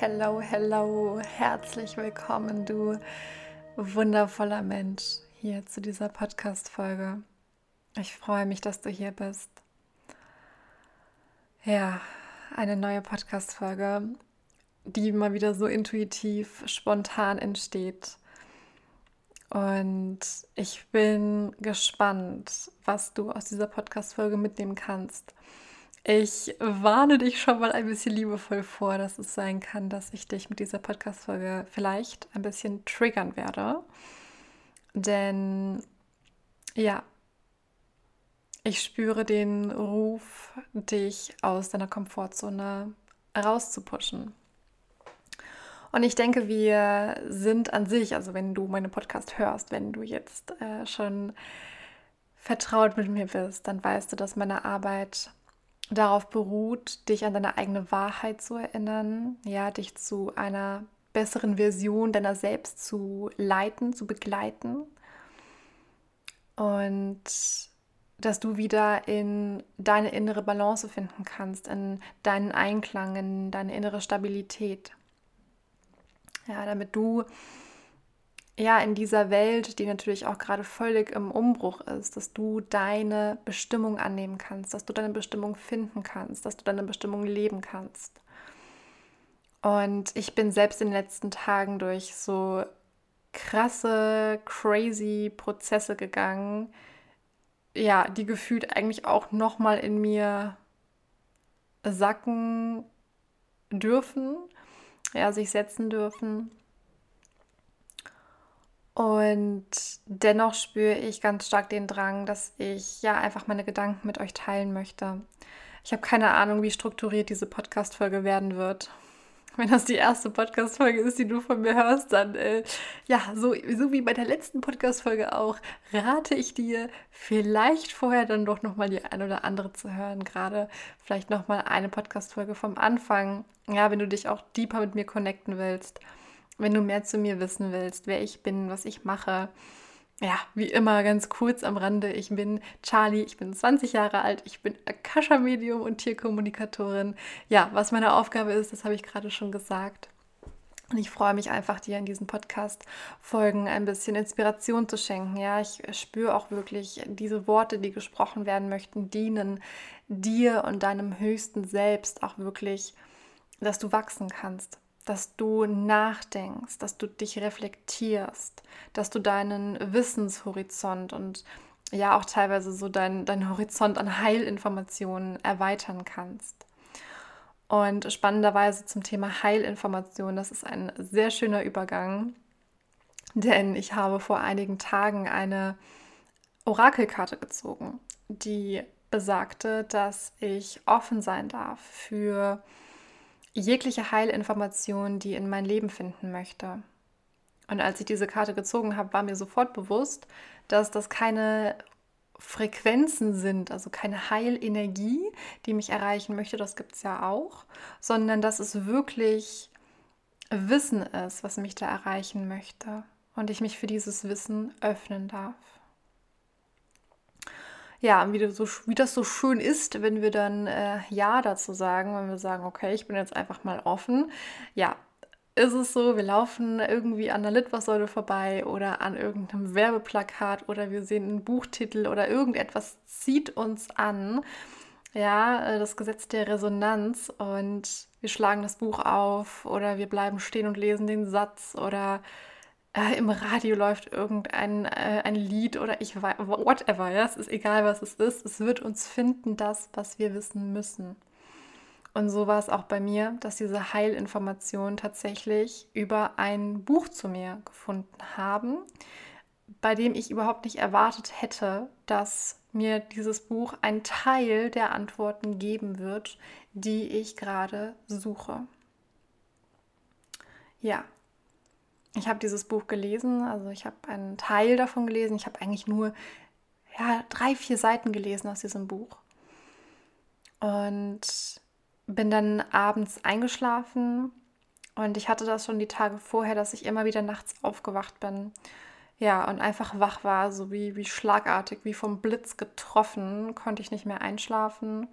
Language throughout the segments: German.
Hello, hello. Herzlich willkommen, du wundervoller Mensch, hier zu dieser Podcast-Folge. Ich freue mich, dass du hier bist. Ja, eine neue Podcast-Folge, die mal wieder so intuitiv, spontan entsteht. Und ich bin gespannt, was du aus dieser Podcast-Folge mitnehmen kannst. Ich warne dich schon mal ein bisschen liebevoll vor, dass es sein kann, dass ich dich mit dieser Podcast-Folge vielleicht ein bisschen triggern werde. Denn ja, ich spüre den Ruf, dich aus deiner Komfortzone rauszupushen. Und ich denke, wir sind an sich, also wenn du meinen Podcast hörst, wenn du jetzt äh, schon vertraut mit mir bist, dann weißt du, dass meine Arbeit darauf beruht, dich an deine eigene Wahrheit zu erinnern, ja, dich zu einer besseren Version deiner selbst zu leiten, zu begleiten und dass du wieder in deine innere Balance finden kannst, in deinen Einklang, in deine innere Stabilität. Ja, damit du ja, in dieser Welt, die natürlich auch gerade völlig im Umbruch ist, dass du deine Bestimmung annehmen kannst, dass du deine Bestimmung finden kannst, dass du deine Bestimmung leben kannst. Und ich bin selbst in den letzten Tagen durch so krasse, crazy Prozesse gegangen, ja, die gefühlt eigentlich auch nochmal in mir sacken dürfen, ja, sich setzen dürfen. Und dennoch spüre ich ganz stark den Drang, dass ich ja einfach meine Gedanken mit euch teilen möchte. Ich habe keine Ahnung, wie strukturiert diese Podcast-Folge werden wird. Wenn das die erste Podcast-Folge ist, die du von mir hörst, dann, äh, ja, so, so wie bei der letzten Podcast-Folge auch, rate ich dir, vielleicht vorher dann doch nochmal die ein oder andere zu hören. Gerade vielleicht nochmal eine Podcast-Folge vom Anfang. Ja, wenn du dich auch deeper mit mir connecten willst wenn du mehr zu mir wissen willst, wer ich bin, was ich mache. Ja, wie immer ganz kurz am Rande, ich bin Charlie, ich bin 20 Jahre alt, ich bin Akasha-Medium und Tierkommunikatorin. Ja, was meine Aufgabe ist, das habe ich gerade schon gesagt. Und ich freue mich einfach, dir in diesen Podcast-Folgen ein bisschen Inspiration zu schenken. Ja, ich spüre auch wirklich, diese Worte, die gesprochen werden möchten, dienen dir und deinem höchsten Selbst auch wirklich, dass du wachsen kannst, dass du nachdenkst, dass du dich reflektierst, dass du deinen Wissenshorizont und ja auch teilweise so deinen dein Horizont an Heilinformationen erweitern kannst. Und spannenderweise zum Thema Heilinformation, das ist ein sehr schöner Übergang, denn ich habe vor einigen Tagen eine Orakelkarte gezogen, die besagte, dass ich offen sein darf für jegliche Heilinformation, die in mein Leben finden möchte. Und als ich diese Karte gezogen habe, war mir sofort bewusst, dass das keine Frequenzen sind, also keine Heilenergie, die mich erreichen möchte, das gibt es ja auch, sondern dass es wirklich Wissen ist, was mich da erreichen möchte und ich mich für dieses Wissen öffnen darf ja, wie, so, wie das so schön ist, wenn wir dann äh, Ja dazu sagen, wenn wir sagen, okay, ich bin jetzt einfach mal offen. Ja, ist es so, wir laufen irgendwie an der Litfaßsäule vorbei oder an irgendeinem Werbeplakat oder wir sehen einen Buchtitel oder irgendetwas zieht uns an. Ja, äh, das Gesetz der Resonanz und wir schlagen das Buch auf oder wir bleiben stehen und lesen den Satz oder äh, im Radio läuft irgendein äh, ein Lied oder ich weiß, whatever, ja, es ist egal, was es ist, es wird uns finden, das, was wir wissen müssen. Und so war es auch bei mir, dass diese Heilinformationen tatsächlich über ein Buch zu mir gefunden haben, bei dem ich überhaupt nicht erwartet hätte, dass mir dieses Buch einen Teil der Antworten geben wird, die ich gerade suche. Ja, ich habe dieses Buch gelesen, also ich habe einen Teil davon gelesen. Ich habe eigentlich nur ja, drei, vier Seiten gelesen aus diesem Buch. Und bin dann abends eingeschlafen und ich hatte das schon die Tage vorher, dass ich immer wieder nachts aufgewacht bin. Ja, und einfach wach war, so wie, wie schlagartig, wie vom Blitz getroffen, konnte ich nicht mehr einschlafen.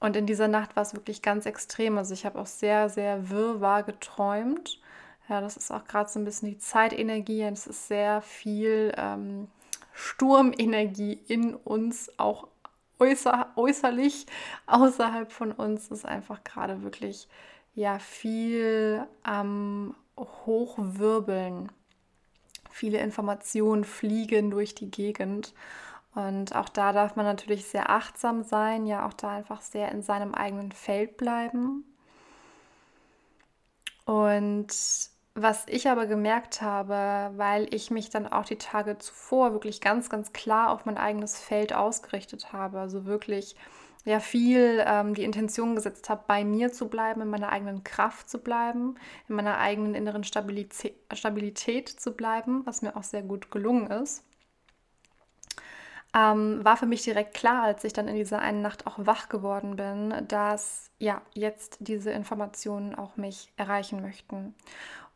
Und in dieser Nacht war es wirklich ganz extrem. Also ich habe auch sehr, sehr wirrwarr geträumt. Ja, das ist auch gerade so ein bisschen die Zeitenergie. Es ist sehr viel ähm, Sturmenergie in uns, auch äußer, äußerlich, außerhalb von uns ist einfach gerade wirklich ja viel am Hochwirbeln. Viele Informationen fliegen durch die Gegend. Und auch da darf man natürlich sehr achtsam sein, ja auch da einfach sehr in seinem eigenen Feld bleiben. Und was ich aber gemerkt habe, weil ich mich dann auch die Tage zuvor wirklich ganz, ganz klar auf mein eigenes Feld ausgerichtet habe, also wirklich ja viel ähm, die Intention gesetzt habe, bei mir zu bleiben, in meiner eigenen Kraft zu bleiben, in meiner eigenen inneren Stabilität, Stabilität zu bleiben, was mir auch sehr gut gelungen ist ähm, war für mich direkt klar, als ich dann in dieser einen Nacht auch wach geworden bin, dass ja jetzt diese Informationen auch mich erreichen möchten.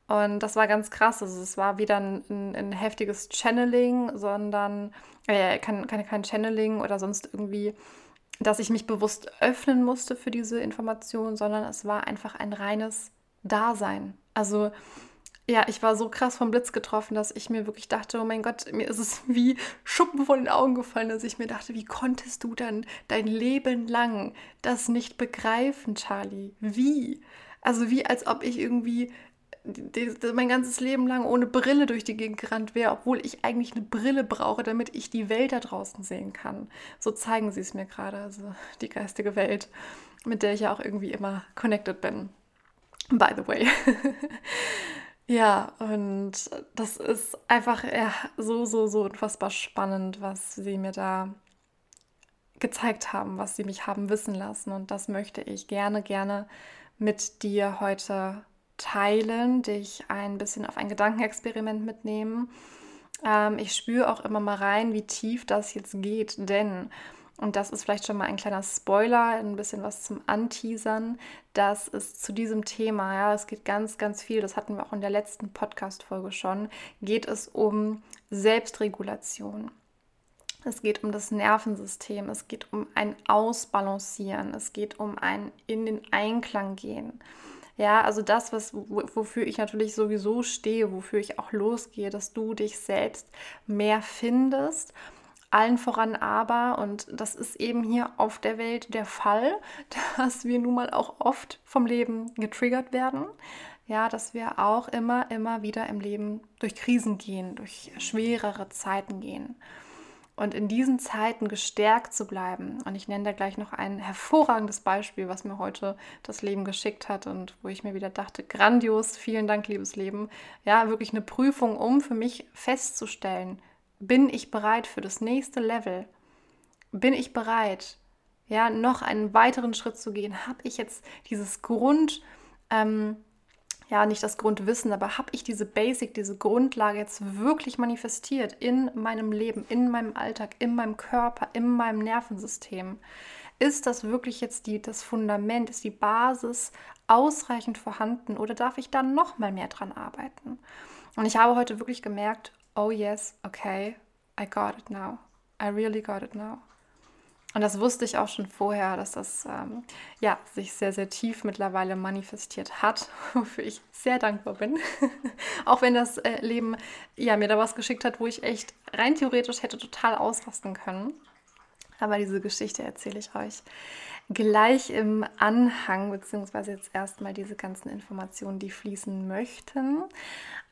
Und das war ganz krass. Also es war wieder ein, ein, ein heftiges Channeling, sondern äh, kein, kein, kein Channeling oder sonst irgendwie, dass ich mich bewusst öffnen musste für diese Information, sondern es war einfach ein reines Dasein. Also ja, ich war so krass vom Blitz getroffen, dass ich mir wirklich dachte, oh mein Gott, mir ist es wie Schuppen von den Augen gefallen, dass ich mir dachte, wie konntest du dann dein Leben lang das nicht begreifen, Charlie? Wie? Also wie als ob ich irgendwie mein ganzes Leben lang ohne Brille durch die Gegend gerannt wäre, obwohl ich eigentlich eine Brille brauche, damit ich die Welt da draußen sehen kann. So zeigen sie es mir gerade, also die geistige Welt, mit der ich ja auch irgendwie immer connected bin. By the way. Ja, und das ist einfach ja, so, so, so unfassbar spannend, was sie mir da gezeigt haben, was sie mich haben wissen lassen. Und das möchte ich gerne, gerne mit dir heute teilen, dich ein bisschen auf ein Gedankenexperiment mitnehmen. Ähm, ich spüre auch immer mal rein, wie tief das jetzt geht, denn und das ist vielleicht schon mal ein kleiner Spoiler, ein bisschen was zum Anteasern, dass es zu diesem Thema, ja, es geht ganz, ganz viel, das hatten wir auch in der letzten Podcast-Folge schon, geht es um Selbstregulation. Es geht um das Nervensystem, es geht um ein Ausbalancieren, es geht um ein in den Einklang gehen. Ja, also das, was, wofür ich natürlich sowieso stehe, wofür ich auch losgehe, dass du dich selbst mehr findest allen voran aber, und das ist eben hier auf der Welt der Fall, dass wir nun mal auch oft vom Leben getriggert werden. Ja, dass wir auch immer, immer wieder im Leben durch Krisen gehen, durch schwerere Zeiten gehen. Und in diesen Zeiten gestärkt zu bleiben. Und ich nenne da gleich noch ein hervorragendes Beispiel, was mir heute das Leben geschickt hat und wo ich mir wieder dachte, grandios, vielen Dank, liebes Leben. Ja, wirklich eine Prüfung, um für mich festzustellen, bin ich bereit für das nächste Level? Bin ich bereit, ja, noch einen weiteren Schritt zu gehen? Habe ich jetzt dieses Grund, ähm, ja, nicht das Grundwissen, aber habe ich diese Basic, diese Grundlage jetzt wirklich manifestiert in meinem Leben, in meinem Alltag, in meinem Körper, in meinem Nervensystem? Ist das wirklich jetzt die, das Fundament, ist die Basis ausreichend vorhanden oder darf ich da noch mal mehr dran arbeiten? Und ich habe heute wirklich gemerkt, oh yes, okay, I got it now. I really got it now. Und das wusste ich auch schon vorher, dass das ähm, ja, sich sehr, sehr tief mittlerweile manifestiert hat, wofür ich sehr dankbar bin. auch wenn das äh, Leben ja, mir da was geschickt hat, wo ich echt rein theoretisch hätte total ausrasten können. Aber diese Geschichte erzähle ich euch gleich im Anhang, beziehungsweise jetzt erstmal diese ganzen Informationen, die fließen möchten.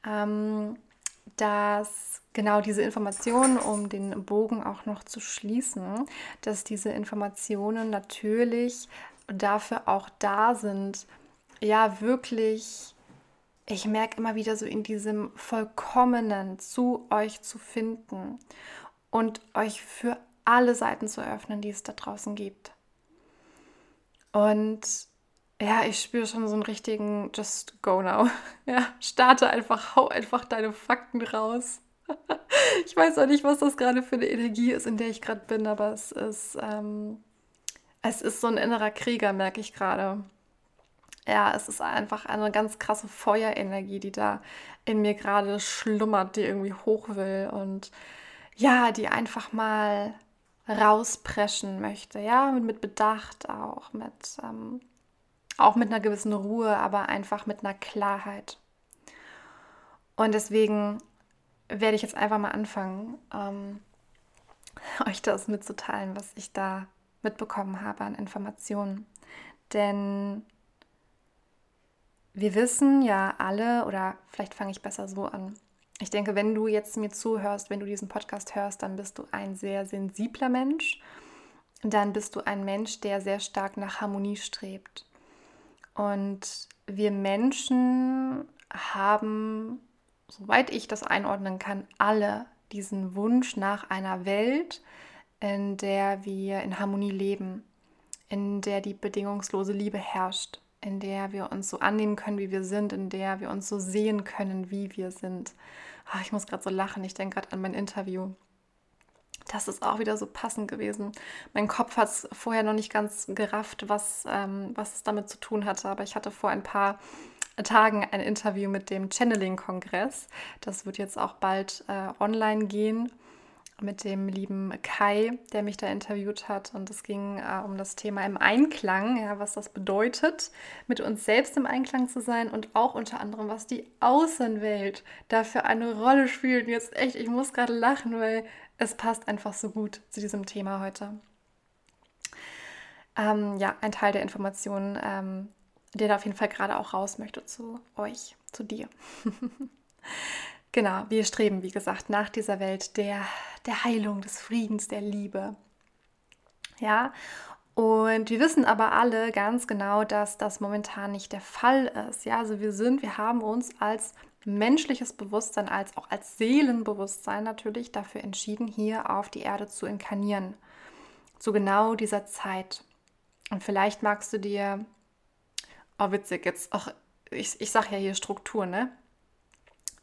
Ähm, dass genau diese Informationen, um den Bogen auch noch zu schließen, dass diese Informationen natürlich dafür auch da sind, ja wirklich, ich merke immer wieder so in diesem Vollkommenen zu euch zu finden und euch für alle Seiten zu öffnen, die es da draußen gibt. Und ja, ich spüre schon so einen richtigen Just go now. Ja, starte einfach, hau einfach deine Fakten raus. ich weiß auch nicht, was das gerade für eine Energie ist, in der ich gerade bin, aber es ist, ähm, es ist so ein innerer Krieger, merke ich gerade. Ja, es ist einfach eine ganz krasse Feuerenergie, die da in mir gerade schlummert, die irgendwie hoch will und ja, die einfach mal rauspreschen möchte, ja, mit, Bedacht auch, mit, ähm, auch mit einer gewissen Ruhe, aber einfach mit einer Klarheit. Und deswegen werde ich jetzt einfach mal anfangen, ähm, euch das mitzuteilen, was ich da mitbekommen habe an Informationen. Denn wir wissen ja alle, oder vielleicht fange ich besser so an. Ich denke, wenn du jetzt mir zuhörst, wenn du diesen Podcast hörst, dann bist du ein sehr sensibler Mensch. Dann bist du ein Mensch, der sehr stark nach Harmonie strebt. Und wir Menschen haben, soweit ich das einordnen kann, alle diesen Wunsch nach einer Welt, in der wir in Harmonie leben, in der die bedingungslose Liebe herrscht, in der wir uns so annehmen können, wie wir sind, in der wir uns so sehen können, wie wir sind. Ach, ich muss gerade so lachen, ich denke gerade an mein Interview. Das ist auch wieder so passend gewesen. Mein Kopf hat es vorher noch nicht ganz gerafft, was, ähm, was es damit zu tun hatte, aber ich hatte vor ein paar Tagen ein Interview mit dem Channeling-Kongress. Das wird jetzt auch bald äh, online gehen mit dem lieben Kai, der mich da interviewt hat. Und es ging äh, um das Thema im Einklang, ja, was das bedeutet, mit uns selbst im Einklang zu sein und auch unter anderem, was die Außenwelt dafür eine Rolle spielt. Und jetzt echt, ich muss gerade lachen, weil es passt einfach so gut zu diesem Thema heute. Ähm, ja, ein Teil der Informationen, ähm, der da auf jeden Fall gerade auch raus möchte zu euch, zu dir. genau, wir streben, wie gesagt, nach dieser Welt der, der Heilung, des Friedens, der Liebe. Ja, und wir wissen aber alle ganz genau, dass das momentan nicht der Fall ist. Ja, also wir sind, wir haben uns als menschliches Bewusstsein, als auch als Seelenbewusstsein natürlich dafür entschieden, hier auf die Erde zu inkarnieren. Zu genau dieser Zeit. Und vielleicht magst du dir Oh, witzig, jetzt, ach, ich, ich sag ja hier Struktur, ne?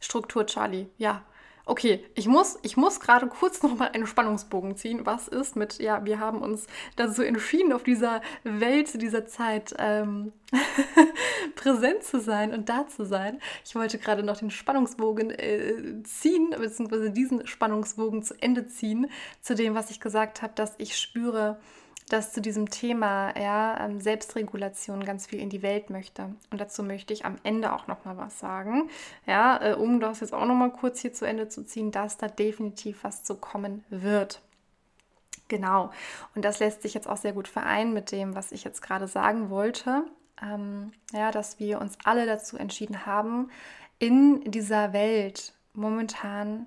Struktur, Charlie, ja. Okay, ich muss, ich muss gerade kurz nochmal einen Spannungsbogen ziehen. Was ist mit, ja, wir haben uns dazu entschieden, auf dieser Welt, dieser Zeit ähm, präsent zu sein und da zu sein. Ich wollte gerade noch den Spannungsbogen äh, ziehen, beziehungsweise diesen Spannungsbogen zu Ende ziehen, zu dem, was ich gesagt habe, dass ich spüre, dass zu diesem Thema ja, ähm, Selbstregulation ganz viel in die Welt möchte. Und dazu möchte ich am Ende auch noch mal was sagen, ja, äh, um das jetzt auch noch mal kurz hier zu Ende zu ziehen, dass da definitiv was zu kommen wird. Genau. Und das lässt sich jetzt auch sehr gut vereinen mit dem, was ich jetzt gerade sagen wollte. Ähm, ja, dass wir uns alle dazu entschieden haben, in dieser Welt momentan,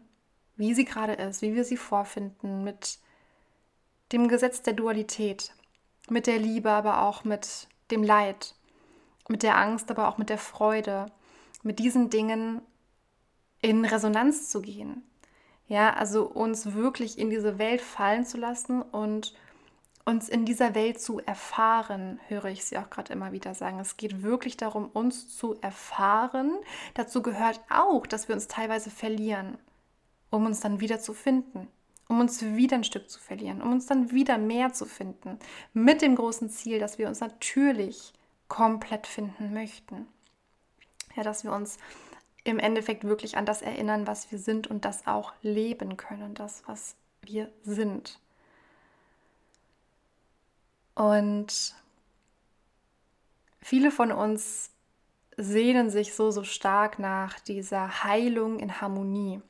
wie sie gerade ist, wie wir sie vorfinden, mit dem Gesetz der Dualität, mit der Liebe, aber auch mit dem Leid, mit der Angst, aber auch mit der Freude, mit diesen Dingen in Resonanz zu gehen. Ja, also uns wirklich in diese Welt fallen zu lassen und uns in dieser Welt zu erfahren, höre ich sie auch gerade immer wieder sagen. Es geht wirklich darum, uns zu erfahren. Dazu gehört auch, dass wir uns teilweise verlieren, um uns dann wieder zu finden um uns wieder ein Stück zu verlieren, um uns dann wieder mehr zu finden, mit dem großen Ziel, dass wir uns natürlich komplett finden möchten. Ja, dass wir uns im Endeffekt wirklich an das erinnern, was wir sind und das auch leben können, das, was wir sind. Und viele von uns sehnen sich so, so stark nach dieser Heilung in Harmonie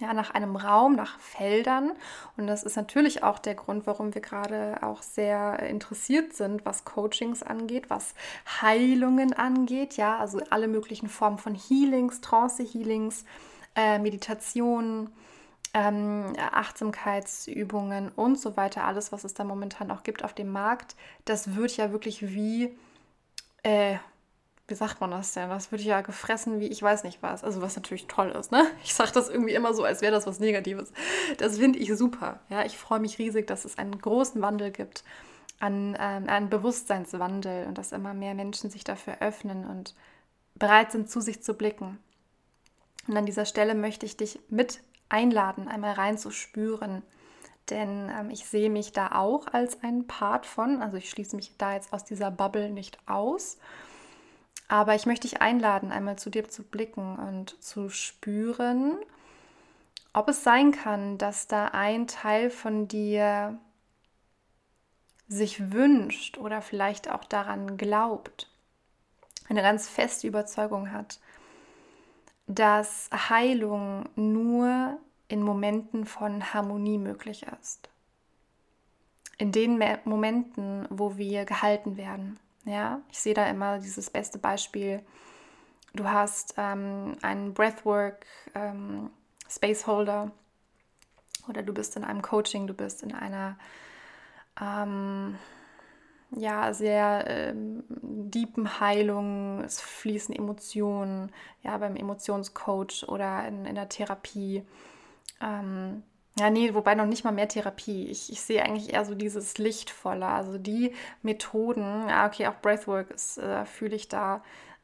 ja, nach einem Raum, nach Feldern. Und das ist natürlich auch der Grund, warum wir gerade auch sehr interessiert sind, was Coachings angeht, was Heilungen angeht. Ja, also alle möglichen Formen von Healings, Trance-Healings, äh, Meditationen. Ähm, Achtsamkeitsübungen und so weiter, alles, was es da momentan auch gibt auf dem Markt, das wird ja wirklich wie, äh, wie sagt man das denn? Das wird ja gefressen wie ich weiß nicht was. Also was natürlich toll ist, ne? Ich sage das irgendwie immer so, als wäre das was Negatives. Das finde ich super. Ja, ich freue mich riesig, dass es einen großen Wandel gibt, an, ähm, einen Bewusstseinswandel und dass immer mehr Menschen sich dafür öffnen und bereit sind, zu sich zu blicken. Und an dieser Stelle möchte ich dich mit einladen, einmal reinzuspüren. Denn ähm, ich sehe mich da auch als ein Part von. Also ich schließe mich da jetzt aus dieser Bubble nicht aus. Aber ich möchte dich einladen, einmal zu dir zu blicken und zu spüren, ob es sein kann, dass da ein Teil von dir sich wünscht oder vielleicht auch daran glaubt, eine ganz feste Überzeugung hat, dass Heilung nur in Momenten von Harmonie möglich ist. In den Momenten, wo wir gehalten werden. Ja, ich sehe da immer dieses beste Beispiel. Du hast ähm, einen Breathwork ähm, Spaceholder oder du bist in einem Coaching, du bist in einer ähm, ja, sehr ähm, deepen Heilung, es fließen Emotionen, ja, beim Emotionscoach oder in, in der Therapie. Ähm, ja, nee, wobei noch nicht mal mehr Therapie. Ich, ich sehe eigentlich eher so dieses Lichtvolle, also die Methoden, ja, okay, auch Breathwork äh, fühle ich da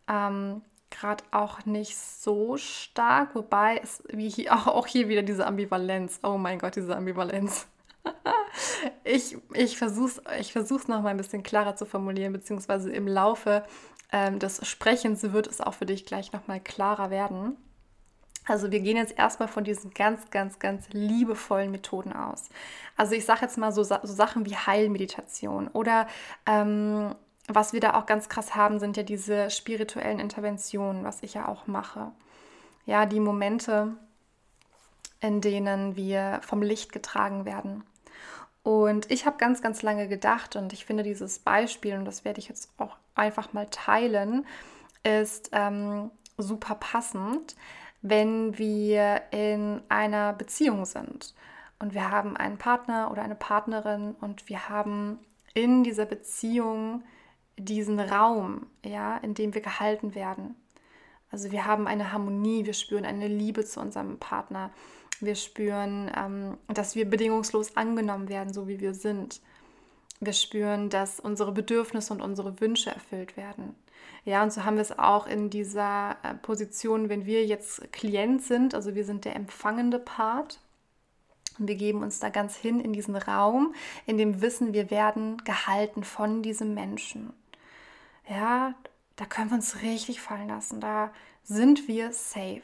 ähm, gerade auch nicht so stark, wobei es wie hier, auch, auch hier wieder diese Ambivalenz. Oh mein Gott, diese Ambivalenz. ich ich versuche es ich versuch's noch ein bisschen klarer zu formulieren, beziehungsweise im Laufe ähm, des Sprechens wird es auch für dich gleich noch mal klarer werden. Also wir gehen jetzt erstmal von diesen ganz, ganz, ganz liebevollen Methoden aus. Also ich sage jetzt mal so, so, Sachen wie Heilmeditation oder ähm, was wir da auch ganz krass haben, sind ja diese spirituellen Interventionen, was ich ja auch mache. Ja, die Momente, in denen wir vom Licht getragen werden. Und ich habe ganz, ganz lange gedacht und ich finde dieses Beispiel, und das werde ich jetzt auch einfach mal teilen, ist ähm, super passend, wenn wir in einer Beziehung sind und wir haben einen Partner oder eine Partnerin und wir haben in dieser Beziehung diesen Raum, ja, in dem wir gehalten werden. Also wir haben eine Harmonie, wir spüren eine Liebe zu unserem Partner, wir spüren, ähm, dass wir bedingungslos angenommen werden, so wie wir sind. Wir spüren, dass unsere Bedürfnisse und unsere Wünsche erfüllt werden. Ja, und so haben wir es auch in dieser äh, Position, wenn wir jetzt Klient sind, also wir sind der empfangende Part. Und wir geben uns da ganz hin in diesen Raum, in dem Wissen, wir werden gehalten von diesem Menschen. Ja, da können wir uns richtig fallen lassen. Da sind wir safe.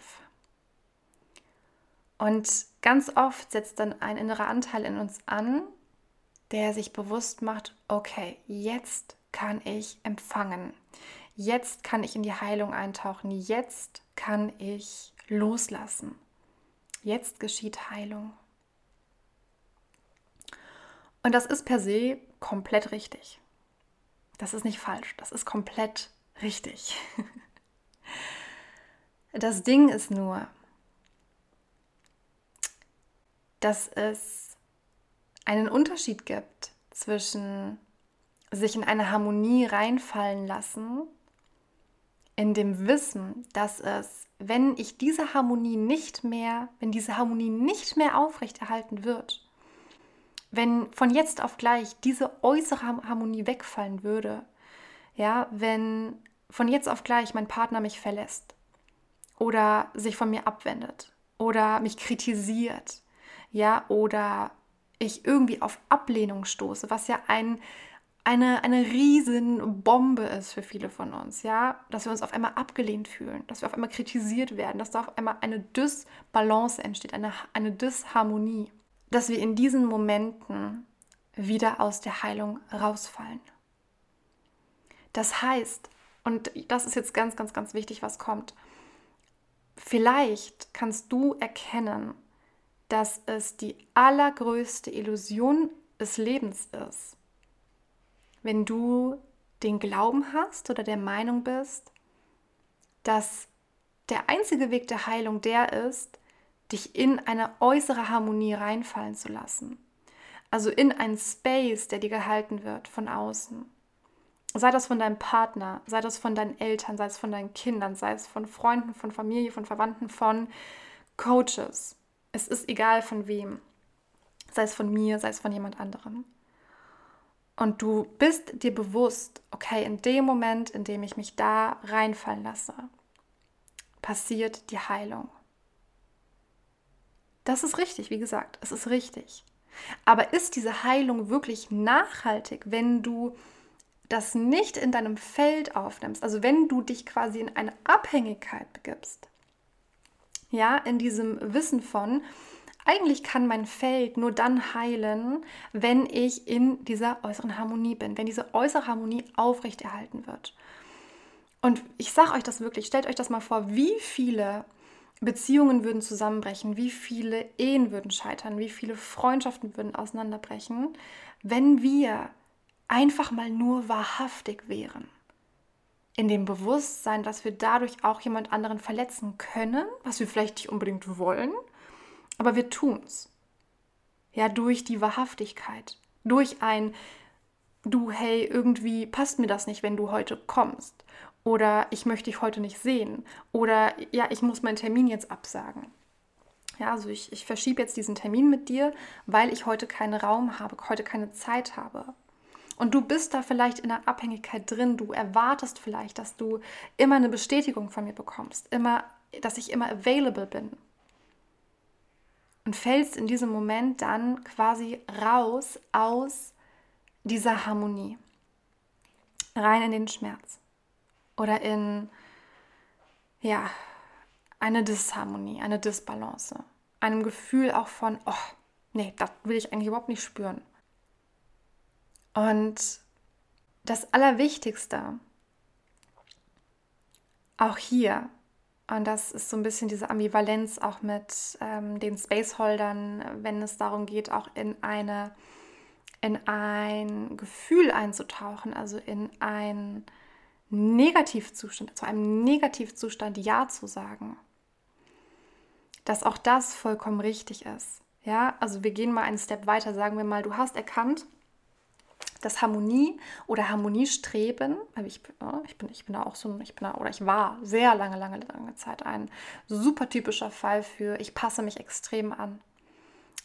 Und ganz oft setzt dann ein innerer Anteil in uns an, der sich bewusst macht, okay, jetzt kann ich empfangen. Jetzt kann ich in die Heilung eintauchen. Jetzt kann ich loslassen. Jetzt geschieht Heilung. Und das ist per se komplett richtig. Das ist nicht falsch, das ist komplett richtig. Das Ding ist nur, dass es einen Unterschied gibt zwischen sich in eine Harmonie reinfallen lassen, in dem Wissen, dass es, wenn ich diese Harmonie nicht mehr, wenn diese Harmonie nicht mehr aufrechterhalten wird, wenn von jetzt auf gleich diese äußere Harmonie wegfallen würde, ja, wenn von jetzt auf gleich mein Partner mich verlässt oder sich von mir abwendet oder mich kritisiert, ja, oder ich irgendwie auf Ablehnung stoße, was ja ein, eine, eine riesen Bombe ist für viele von uns, ja, dass wir uns auf einmal abgelehnt fühlen, dass wir auf einmal kritisiert werden, dass da auf einmal eine Dysbalance entsteht, eine, eine Disharmonie dass wir in diesen Momenten wieder aus der Heilung rausfallen. Das heißt, und das ist jetzt ganz, ganz, ganz wichtig, was kommt, vielleicht kannst du erkennen, dass es die allergrößte Illusion des Lebens ist, wenn du den Glauben hast oder der Meinung bist, dass der einzige Weg der Heilung der ist, dich in eine äußere Harmonie reinfallen zu lassen. Also in einen Space, der dir gehalten wird von außen. Sei das von deinem Partner, sei das von deinen Eltern, sei es von deinen Kindern, sei es von Freunden, von Familie, von Verwandten, von Coaches. Es ist egal von wem. Sei es von mir, sei es von jemand anderem. Und du bist dir bewusst, okay, in dem Moment, in dem ich mich da reinfallen lasse, passiert die Heilung. Das ist richtig, wie gesagt, es ist richtig. Aber ist diese Heilung wirklich nachhaltig, wenn du das nicht in deinem Feld aufnimmst, also wenn du dich quasi in eine Abhängigkeit begibst? Ja, in diesem Wissen von, eigentlich kann mein Feld nur dann heilen, wenn ich in dieser äußeren Harmonie bin, wenn diese äußere Harmonie aufrechterhalten wird. Und ich sage euch das wirklich, stellt euch das mal vor, wie viele Beziehungen würden zusammenbrechen, wie viele Ehen würden scheitern, wie viele Freundschaften würden auseinanderbrechen, wenn wir einfach mal nur wahrhaftig wären. In dem Bewusstsein, dass wir dadurch auch jemand anderen verletzen können, was wir vielleicht nicht unbedingt wollen, aber wir tun es. Ja, durch die Wahrhaftigkeit, durch ein du, hey, irgendwie passt mir das nicht, wenn du heute kommst. Oder ich möchte dich heute nicht sehen. Oder ja, ich muss meinen Termin jetzt absagen. Ja, also ich, ich verschiebe jetzt diesen Termin mit dir, weil ich heute keinen Raum habe, heute keine Zeit habe. Und du bist da vielleicht in der Abhängigkeit drin. Du erwartest vielleicht, dass du immer eine Bestätigung von mir bekommst, immer, dass ich immer available bin und fällst in diesem Moment dann quasi raus aus dieser Harmonie, rein in den Schmerz oder in ja, eine Disharmonie, eine Disbalance, einem Gefühl auch von, oh, nee, das will ich eigentlich überhaupt nicht spüren. Und das Allerwichtigste, auch hier, und das ist so ein bisschen diese Ambivalenz auch mit ähm, den Spaceholdern, wenn es darum geht, auch in eine in ein Gefühl einzutauchen, also in einen Negativzustand, zu einem Negativzustand Ja zu sagen. Dass auch das vollkommen richtig ist. Ja, also wir gehen mal einen Step weiter, sagen wir mal, du hast erkannt, dass Harmonie oder Harmoniestreben, ich, ich, bin, ich bin da auch so, ich bin da, oder ich war sehr lange, lange, lange Zeit ein super typischer Fall für, ich passe mich extrem an,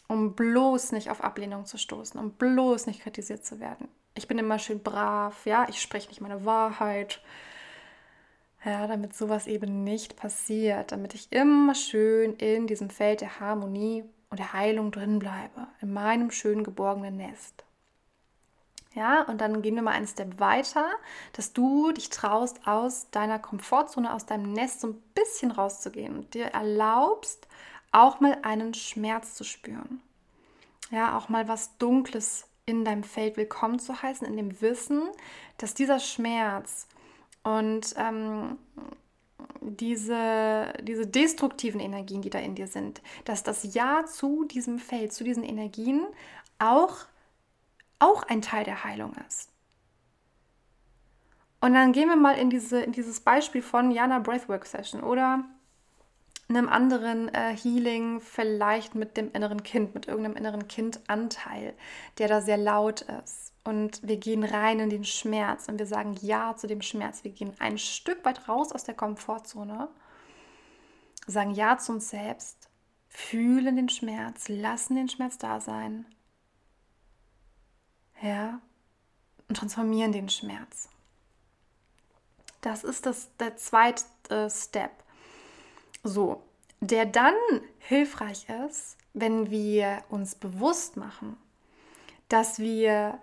um bloß nicht auf Ablehnung zu stoßen, um bloß nicht kritisiert zu werden. Ich bin immer schön brav, ja, ich spreche nicht meine Wahrheit. Ja, damit sowas eben nicht passiert, damit ich immer schön in diesem Feld der Harmonie und der Heilung drin bleibe, in meinem schön geborgenen Nest. Ja, und dann gehen wir mal einen Step weiter, dass du dich traust, aus deiner Komfortzone, aus deinem Nest so ein bisschen rauszugehen und dir erlaubst, auch mal einen Schmerz zu spüren. Ja, auch mal was Dunkles in deinem Feld willkommen zu heißen, in dem Wissen, dass dieser Schmerz und ähm, diese, diese destruktiven Energien, die da in dir sind, dass das Ja zu diesem Feld, zu diesen Energien auch auch ein Teil der Heilung ist. Und dann gehen wir mal in, diese, in dieses Beispiel von Jana Breathwork Session oder einem anderen äh, Healing, vielleicht mit dem inneren Kind, mit irgendeinem inneren Kindanteil, der da sehr laut ist. Und wir gehen rein in den Schmerz und wir sagen Ja zu dem Schmerz. Wir gehen ein Stück weit raus aus der Komfortzone, sagen Ja zu uns selbst, fühlen den Schmerz, lassen den Schmerz da sein ja, und transformieren den Schmerz. Das ist das, der zweite Step. So, der dann hilfreich ist, wenn wir uns bewusst machen, dass wir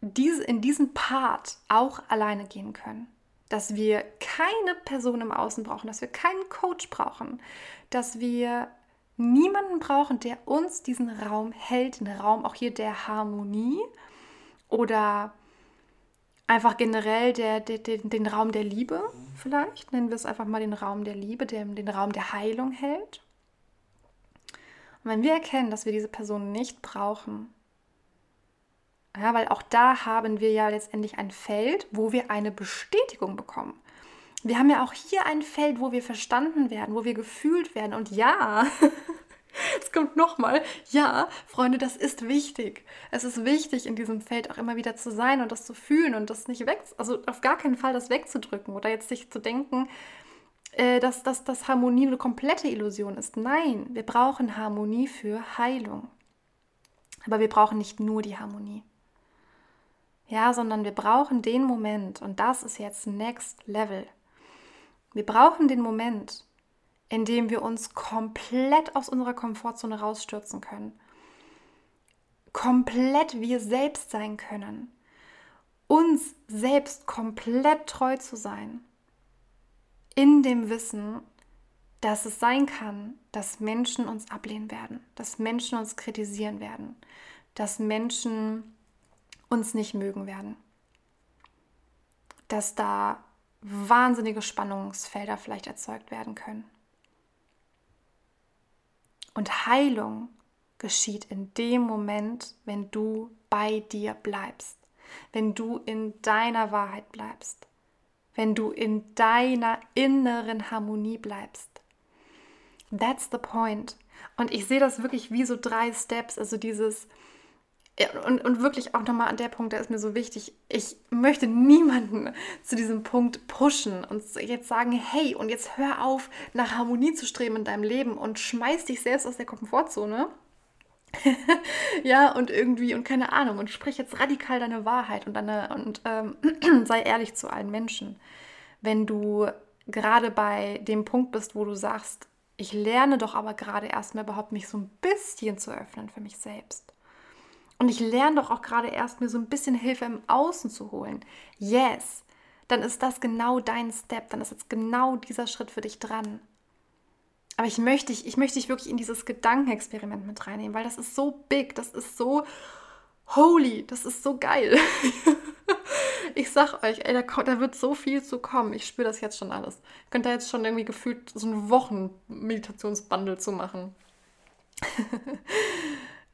diese, in diesen Part auch alleine gehen können. Dass wir keine Person im Außen brauchen, dass wir keinen Coach brauchen, dass wir niemanden brauchen, der uns diesen Raum hält, den Raum auch hier der Harmonie oder einfach generell der, der, der, den Raum der Liebe vielleicht, nennen wir es einfach mal den Raum der Liebe, der, den Raum der Heilung hält. Und wenn wir erkennen, dass wir diese Person nicht brauchen, ja, weil auch da haben wir ja letztendlich ein Feld, wo wir eine Bestätigung bekommen. Wir haben ja auch hier ein Feld, wo wir verstanden werden, wo wir gefühlt werden. Und ja, Es kommt nochmal. Ja, Freunde, das ist wichtig. Es ist wichtig, in diesem Feld auch immer wieder zu sein und das zu fühlen und das nicht weg, also auf gar keinen Fall das wegzudrücken oder jetzt sich zu denken, äh, dass, dass, dass Harmonie eine komplette Illusion ist. Nein, wir brauchen Harmonie für Heilung. Aber wir brauchen nicht nur die Harmonie. Ja, sondern wir brauchen den Moment und das ist jetzt Next Level. Wir brauchen den Moment, indem wir uns komplett aus unserer Komfortzone rausstürzen können. Komplett wir selbst sein können. Uns selbst komplett treu zu sein. In dem Wissen, dass es sein kann, dass Menschen uns ablehnen werden, dass Menschen uns kritisieren werden, dass Menschen uns nicht mögen werden, dass da wahnsinnige Spannungsfelder vielleicht erzeugt werden können. Und Heilung geschieht in dem Moment, wenn du bei dir bleibst, wenn du in deiner Wahrheit bleibst, wenn du in deiner inneren Harmonie bleibst. That's the point. Und ich sehe das wirklich wie so drei Steps, also dieses, und, und wirklich auch nochmal an der Punkt, der ist mir so wichtig. Ich möchte niemanden zu diesem Punkt pushen und jetzt sagen, hey, und jetzt hör auf, nach Harmonie zu streben in deinem Leben und schmeiß dich selbst aus der Komfortzone. ja, und irgendwie, und keine Ahnung, und sprich jetzt radikal deine Wahrheit und, deine, und ähm, sei ehrlich zu allen Menschen. Wenn du gerade bei dem Punkt bist, wo du sagst, ich lerne doch aber gerade erstmal überhaupt mich so ein bisschen zu öffnen für mich selbst und ich lerne doch auch gerade erst, mir so ein bisschen Hilfe im Außen zu holen. Yes, dann ist das genau dein Step, dann ist jetzt genau dieser Schritt für dich dran. Aber ich möchte dich, ich möchte dich wirklich in dieses Gedankenexperiment mit reinnehmen, weil das ist so big, das ist so holy, das ist so geil. ich sag euch, ey, da, da, wird so viel zu kommen. Ich spüre das jetzt schon alles. Ihr könnt da jetzt schon irgendwie gefühlt so einen Wochen-Meditationsbundle zu machen.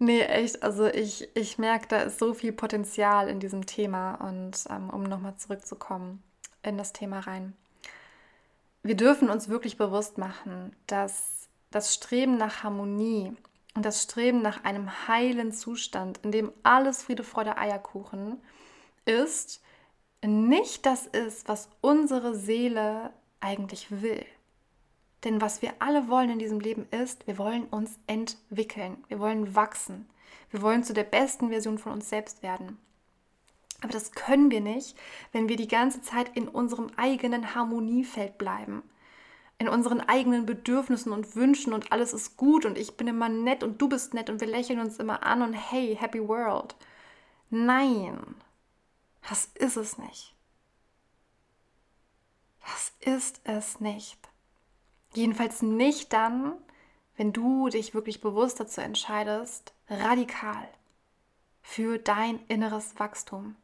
Nee, echt. Also ich, ich merke, da ist so viel Potenzial in diesem Thema. Und ähm, um nochmal zurückzukommen in das Thema rein. Wir dürfen uns wirklich bewusst machen, dass das Streben nach Harmonie und das Streben nach einem heilen Zustand, in dem alles Friede, Freude, Eierkuchen ist, nicht das ist, was unsere Seele eigentlich will. Denn was wir alle wollen in diesem Leben ist, wir wollen uns entwickeln, wir wollen wachsen, wir wollen zu der besten Version von uns selbst werden. Aber das können wir nicht, wenn wir die ganze Zeit in unserem eigenen Harmoniefeld bleiben, in unseren eigenen Bedürfnissen und Wünschen und alles ist gut und ich bin immer nett und du bist nett und wir lächeln uns immer an und hey, happy world. Nein, das ist es nicht. Das ist es nicht. Jedenfalls nicht dann, wenn du dich wirklich bewusst dazu entscheidest, radikal für dein inneres Wachstum,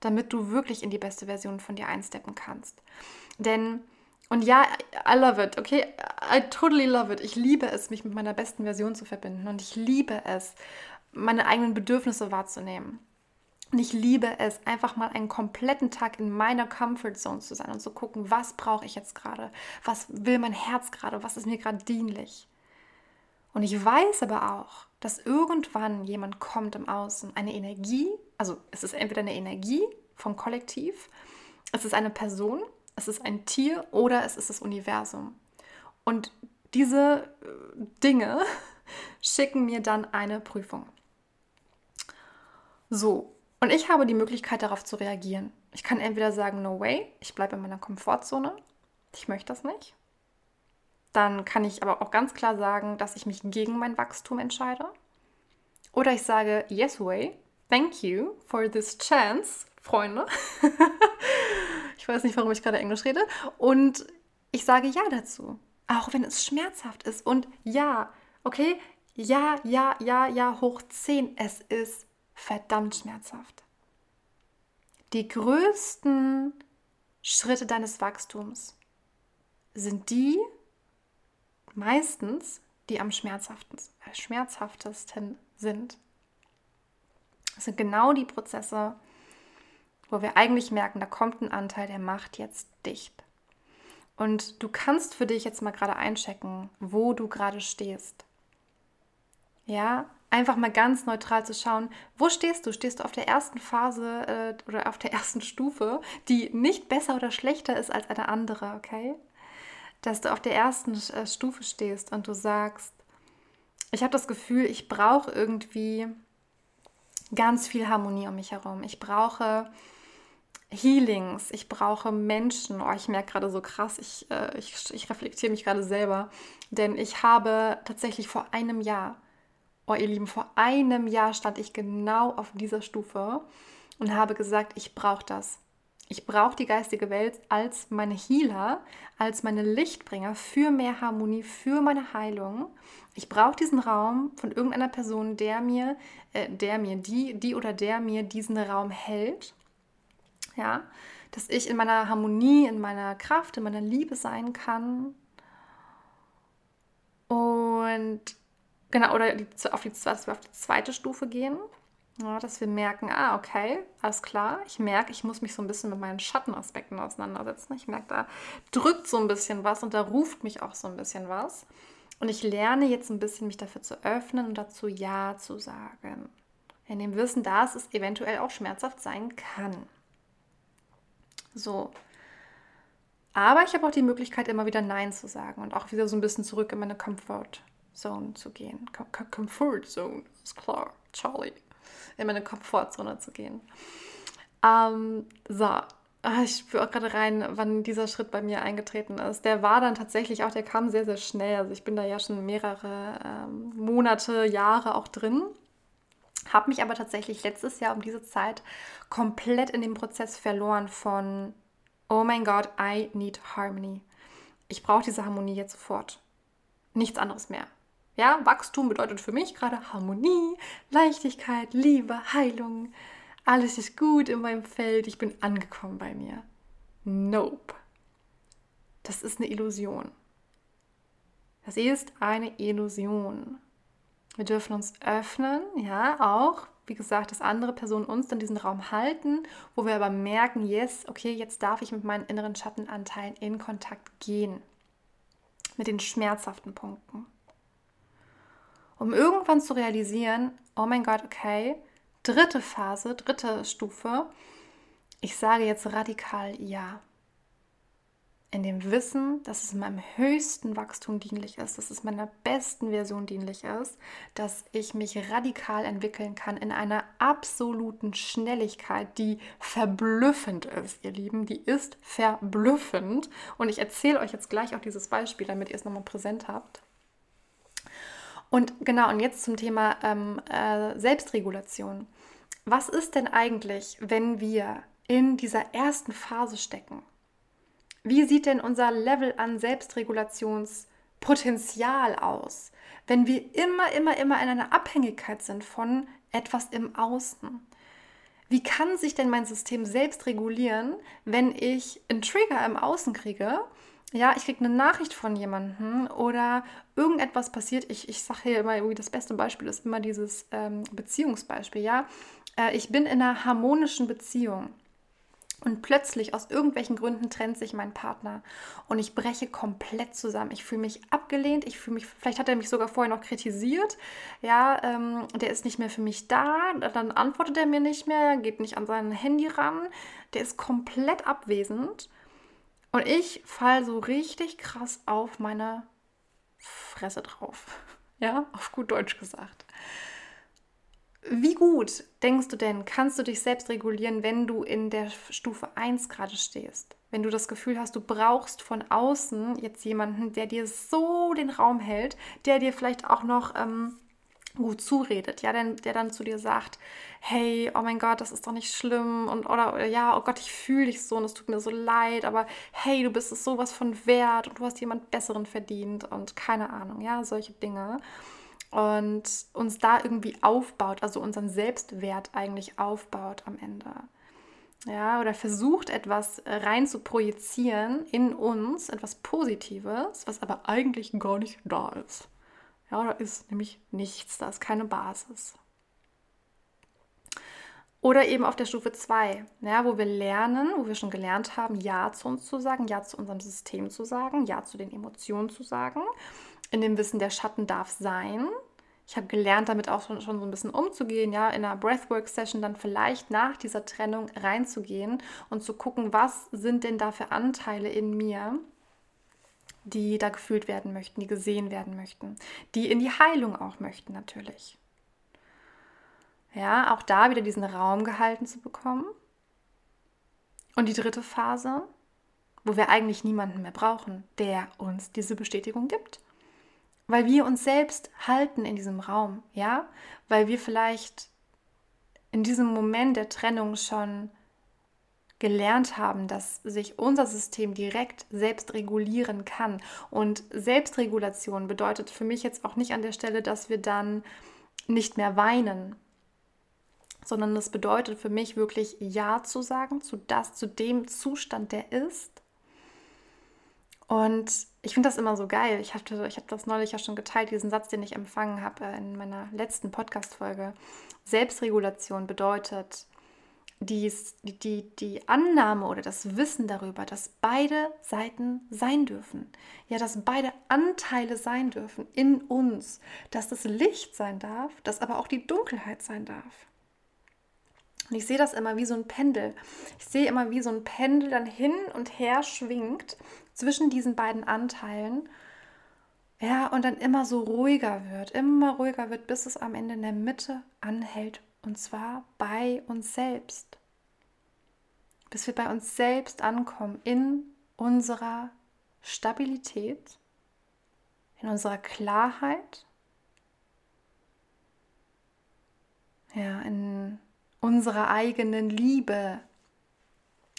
damit du wirklich in die beste Version von dir einsteppen kannst. Denn, und ja, I love it, okay? I totally love it. Ich liebe es, mich mit meiner besten Version zu verbinden und ich liebe es, meine eigenen Bedürfnisse wahrzunehmen. Und ich liebe es, einfach mal einen kompletten Tag in meiner Comfort Zone zu sein und zu gucken, was brauche ich jetzt gerade? Was will mein Herz gerade? Was ist mir gerade dienlich? Und ich weiß aber auch, dass irgendwann jemand kommt im Außen, eine Energie, also es ist entweder eine Energie vom Kollektiv, es ist eine Person, es ist ein Tier oder es ist das Universum. Und diese äh, Dinge schicken mir dann eine Prüfung. So, und ich habe die Möglichkeit darauf zu reagieren. Ich kann entweder sagen, no way, ich bleibe in meiner Komfortzone, ich möchte das nicht. Dann kann ich aber auch ganz klar sagen, dass ich mich gegen mein Wachstum entscheide. Oder ich sage, yes way, thank you for this chance, Freunde. ich weiß nicht, warum ich gerade Englisch rede. Und ich sage ja dazu, auch wenn es schmerzhaft ist. Und ja, okay, ja, ja, ja, ja, hoch 10, es ist verdammt schmerzhaft. Die größten Schritte deines Wachstums sind die meistens, die am äh, schmerzhaftesten sind. Das sind genau die Prozesse, wo wir eigentlich merken, da kommt ein Anteil, der macht jetzt dicht. Und du kannst für dich jetzt mal gerade einchecken, wo du gerade stehst. Ja, einfach mal ganz neutral zu schauen, wo stehst du? Stehst du auf der ersten Phase äh, oder auf der ersten Stufe, die nicht besser oder schlechter ist als eine andere, okay? Dass du auf der ersten äh, Stufe stehst und du sagst, ich habe das Gefühl, ich brauche irgendwie ganz viel Harmonie um mich herum. Ich brauche Healings, ich brauche Menschen. Oh, ich merke gerade so krass, ich, äh, ich, ich reflektiere mich gerade selber, denn ich habe tatsächlich vor einem Jahr Oh, ihr Lieben, vor einem Jahr stand ich genau auf dieser Stufe und habe gesagt, ich brauche das. Ich brauche die geistige Welt als meine Healer, als meine Lichtbringer für mehr Harmonie, für meine Heilung. Ich brauche diesen Raum von irgendeiner Person, der mir, äh, der mir, die, die oder der mir diesen Raum hält. Ja, dass ich in meiner Harmonie, in meiner Kraft, in meiner Liebe sein kann. Und genau, oder die, auf, die, auf die zweite Stufe gehen ja, dass wir merken, ah, okay, alles klar. Ich merke, ich muss mich so ein bisschen mit meinen Schattenaspekten auseinandersetzen. Ich merke, da drückt so ein bisschen was und da ruft mich auch so ein bisschen was. Und ich lerne jetzt ein bisschen, mich dafür zu öffnen und dazu Ja zu sagen. In dem Wissen, dass es eventuell auch schmerzhaft sein kann. So. Aber ich habe auch die Möglichkeit, immer wieder Nein zu sagen und auch wieder so ein bisschen zurück in meine Comfort Zone zu gehen. Comfort Zone, ist klar, Charlie in meine Komfortzone zu gehen. Ähm, so, ah, ich spüre auch gerade rein, wann dieser Schritt bei mir eingetreten ist. Der war dann tatsächlich auch, der kam sehr, sehr schnell. Also ich bin da ja schon mehrere ähm, Monate, Jahre auch drin. Habe mich aber tatsächlich letztes Jahr um diese Zeit komplett in dem Prozess verloren von, oh mein Gott, I need harmony. Ich brauche diese Harmonie jetzt sofort. Nichts anderes mehr. Ja, Wachstum bedeutet für mich gerade Harmonie, Leichtigkeit, Liebe, Heilung. Alles ist gut in meinem Feld. Ich bin angekommen bei mir. Nope. Das ist eine Illusion. Das ist eine Illusion. Wir dürfen uns öffnen, ja, auch, wie gesagt, dass andere Personen uns dann diesen Raum halten, wo wir aber merken, yes, okay, jetzt darf ich mit meinen inneren Schattenanteilen in Kontakt gehen. Mit den schmerzhaften Punkten um irgendwann zu realisieren, oh mein Gott, okay, dritte Phase, dritte Stufe, ich sage jetzt radikal ja. In dem Wissen, dass es meinem höchsten Wachstum dienlich ist, dass es meiner besten Version dienlich ist, dass ich mich radikal entwickeln kann in einer absoluten Schnelligkeit, die verblüffend ist, ihr Lieben. Die ist verblüffend. Und ich erzähle euch jetzt gleich auch dieses Beispiel, damit ihr es nochmal präsent habt. Und genau, und jetzt zum Thema ähm, äh, Selbstregulation. Was ist denn eigentlich, wenn wir in dieser ersten Phase stecken? Wie sieht denn unser Level an Selbstregulationspotenzial aus, wenn wir immer, immer, immer in einer Abhängigkeit sind von etwas im Außen? Wie kann sich denn mein System selbst regulieren, wenn ich einen Trigger im Außen kriege ja, ich kriege eine Nachricht von jemandem oder irgendetwas passiert. Ich, ich sage hier immer, irgendwie das beste Beispiel ist immer dieses ähm, Beziehungsbeispiel. Ja, äh, ich bin in einer harmonischen Beziehung und plötzlich aus irgendwelchen Gründen trennt sich mein Partner und ich breche komplett zusammen. Ich fühle mich abgelehnt. Ich fühle mich, vielleicht hat er mich sogar vorher noch kritisiert. Ja, ähm, der ist nicht mehr für mich da. Dann antwortet er mir nicht mehr, geht nicht an sein Handy ran. Der ist komplett abwesend. Und ich fall so richtig krass auf meine Fresse drauf. Ja, auf gut Deutsch gesagt. Wie gut denkst du denn, kannst du dich selbst regulieren, wenn du in der Stufe 1 gerade stehst? Wenn du das Gefühl hast, du brauchst von außen jetzt jemanden, der dir so den Raum hält, der dir vielleicht auch noch ähm, gut zuredet, ja, der, der dann zu dir sagt, hey, oh mein Gott, das ist doch nicht schlimm und oder, oder ja, oh Gott, ich fühle dich so und es tut mir so leid, aber hey, du bist es sowas von wert und du hast jemand Besseren verdient und keine Ahnung, ja, solche Dinge und uns da irgendwie aufbaut, also unseren Selbstwert eigentlich aufbaut am Ende. Ja, oder versucht etwas rein zu projizieren in uns, etwas Positives, was aber eigentlich gar nicht da ist. Ja, da ist nämlich nichts, da ist keine Basis. Oder eben auf der Stufe 2, ja, wo wir lernen, wo wir schon gelernt haben, Ja zu uns zu sagen, Ja zu unserem System zu sagen, Ja zu den Emotionen zu sagen. In dem Wissen, der Schatten darf sein. Ich habe gelernt, damit auch schon, schon so ein bisschen umzugehen, ja, in einer Breathwork-Session dann vielleicht nach dieser Trennung reinzugehen und zu gucken, was sind denn da für Anteile in mir, die da gefühlt werden möchten, die gesehen werden möchten, die in die Heilung auch möchten natürlich. Ja, auch da wieder diesen Raum gehalten zu bekommen. Und die dritte Phase, wo wir eigentlich niemanden mehr brauchen, der uns diese Bestätigung gibt. Weil wir uns selbst halten in diesem Raum, ja? Weil wir vielleicht in diesem Moment der Trennung schon gelernt haben, dass sich unser System direkt selbst regulieren kann. Und Selbstregulation bedeutet für mich jetzt auch nicht an der Stelle, dass wir dann nicht mehr weinen, sondern es bedeutet für mich wirklich Ja zu sagen zu das, zu dem Zustand, der ist. Und ich finde das immer so geil. Ich habe ich hab das neulich ja schon geteilt, diesen Satz, den ich empfangen habe in meiner letzten Podcast-Folge. Selbstregulation bedeutet dies, die, die Annahme oder das Wissen darüber, dass beide Seiten sein dürfen. Ja, dass beide Anteile sein dürfen in uns. Dass das Licht sein darf, dass aber auch die Dunkelheit sein darf. Und ich sehe das immer wie so ein Pendel. Ich sehe immer, wie so ein Pendel dann hin und her schwingt zwischen diesen beiden Anteilen. Ja, und dann immer so ruhiger wird, immer ruhiger wird, bis es am Ende in der Mitte anhält. Und zwar bei uns selbst. Bis wir bei uns selbst ankommen, in unserer Stabilität, in unserer Klarheit, ja, in unserer eigenen Liebe,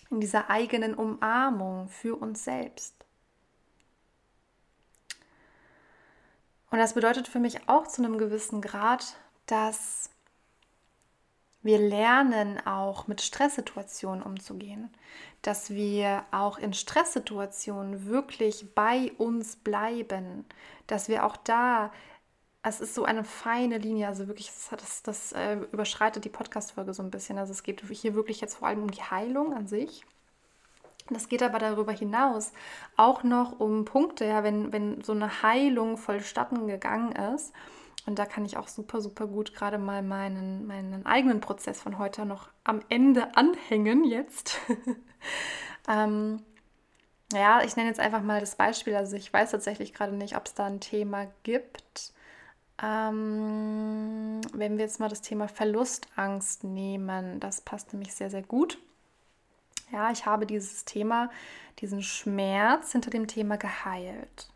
in dieser eigenen Umarmung für uns selbst. Und das bedeutet für mich auch zu einem gewissen Grad, dass wir lernen auch mit Stresssituationen umzugehen, dass wir auch in Stresssituationen wirklich bei uns bleiben, dass wir auch da es ist so eine feine Linie, also wirklich, das, das, das äh, überschreitet die Podcast-Folge so ein bisschen. Also es geht hier wirklich jetzt vor allem um die Heilung an sich. Das geht aber darüber hinaus auch noch um Punkte, ja, wenn, wenn so eine Heilung vollstatten gegangen ist. Und da kann ich auch super, super gut gerade mal meinen, meinen eigenen Prozess von heute noch am Ende anhängen jetzt. ähm, ja, ich nenne jetzt einfach mal das Beispiel. Also ich weiß tatsächlich gerade nicht, ob es da ein Thema gibt ähm, wenn wir jetzt mal das Thema Verlustangst nehmen, das passt nämlich sehr, sehr gut. Ja, ich habe dieses Thema, diesen Schmerz hinter dem Thema geheilt.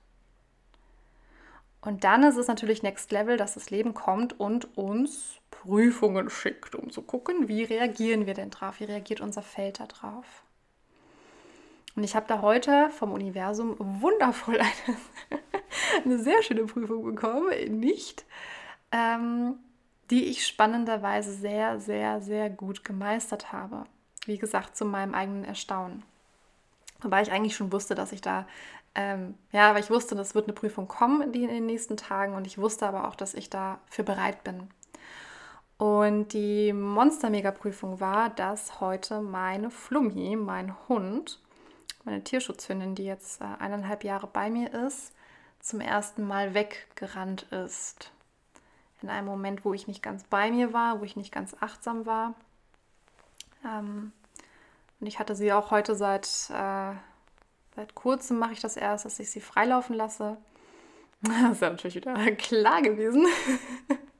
Und dann ist es natürlich Next Level, dass das Leben kommt und uns Prüfungen schickt, um zu gucken, wie reagieren wir denn drauf, wie reagiert unser Feld da drauf. Und ich habe da heute vom Universum wundervoll eine eine sehr schöne Prüfung bekommen, nicht, ähm, die ich spannenderweise sehr, sehr, sehr gut gemeistert habe. Wie gesagt, zu meinem eigenen Erstaunen. Wobei ich eigentlich schon wusste, dass ich da, ähm, ja, aber ich wusste, das wird eine Prüfung kommen in den nächsten Tagen und ich wusste aber auch, dass ich dafür bereit bin. Und die Monster-Mega-Prüfung war, dass heute meine Flummi, mein Hund, meine Tierschutzhündin, die jetzt äh, eineinhalb Jahre bei mir ist, zum ersten Mal weggerannt ist. In einem Moment, wo ich nicht ganz bei mir war, wo ich nicht ganz achtsam war. Ähm, und ich hatte sie auch heute seit, äh, seit kurzem mache ich das erst, dass ich sie freilaufen lasse. Das ist ja natürlich wieder klar gewesen,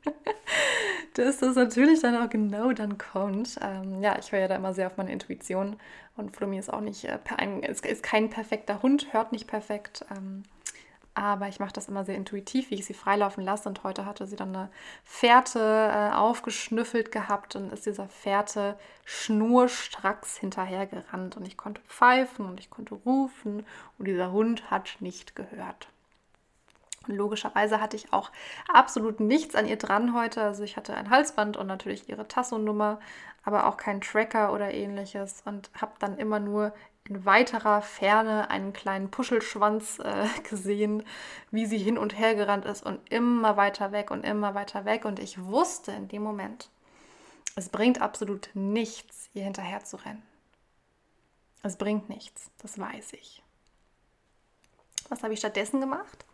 dass das natürlich dann auch genau dann kommt. Ähm, ja, ich höre ja da immer sehr auf meine Intuition und Flummi ist auch nicht, äh, ein, ist, ist kein perfekter Hund, hört nicht perfekt. Ähm, aber ich mache das immer sehr intuitiv, wie ich sie freilaufen lasse. Und heute hatte sie dann eine Fährte äh, aufgeschnüffelt gehabt und ist dieser Fährte schnurstracks hinterhergerannt. Und ich konnte pfeifen und ich konnte rufen und dieser Hund hat nicht gehört. Logischerweise hatte ich auch absolut nichts an ihr dran heute. Also ich hatte ein Halsband und natürlich ihre Tassonnummer, aber auch keinen Tracker oder ähnliches und habe dann immer nur in weiterer Ferne einen kleinen Puschelschwanz äh, gesehen, wie sie hin und her gerannt ist und immer weiter weg und immer weiter weg. Und ich wusste in dem Moment, es bringt absolut nichts, ihr hinterher zu rennen. Es bringt nichts, das weiß ich. Was habe ich stattdessen gemacht?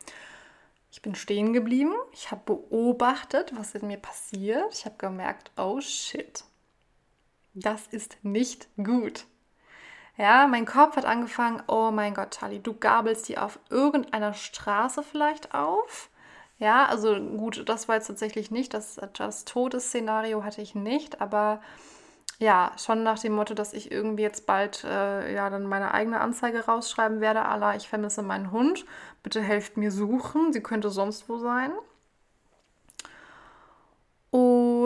Ich bin stehen geblieben, ich habe beobachtet, was in mir passiert. Ich habe gemerkt, oh shit, das ist nicht gut. Ja, mein Kopf hat angefangen, oh mein Gott, Charlie, du gabelst die auf irgendeiner Straße vielleicht auf. Ja, also gut, das war jetzt tatsächlich nicht, das, das Todesszenario hatte ich nicht, aber ja, schon nach dem Motto, dass ich irgendwie jetzt bald äh, ja dann meine eigene Anzeige rausschreiben werde, Allah, ich vermisse meinen Hund, bitte helft mir suchen, sie könnte sonst wo sein.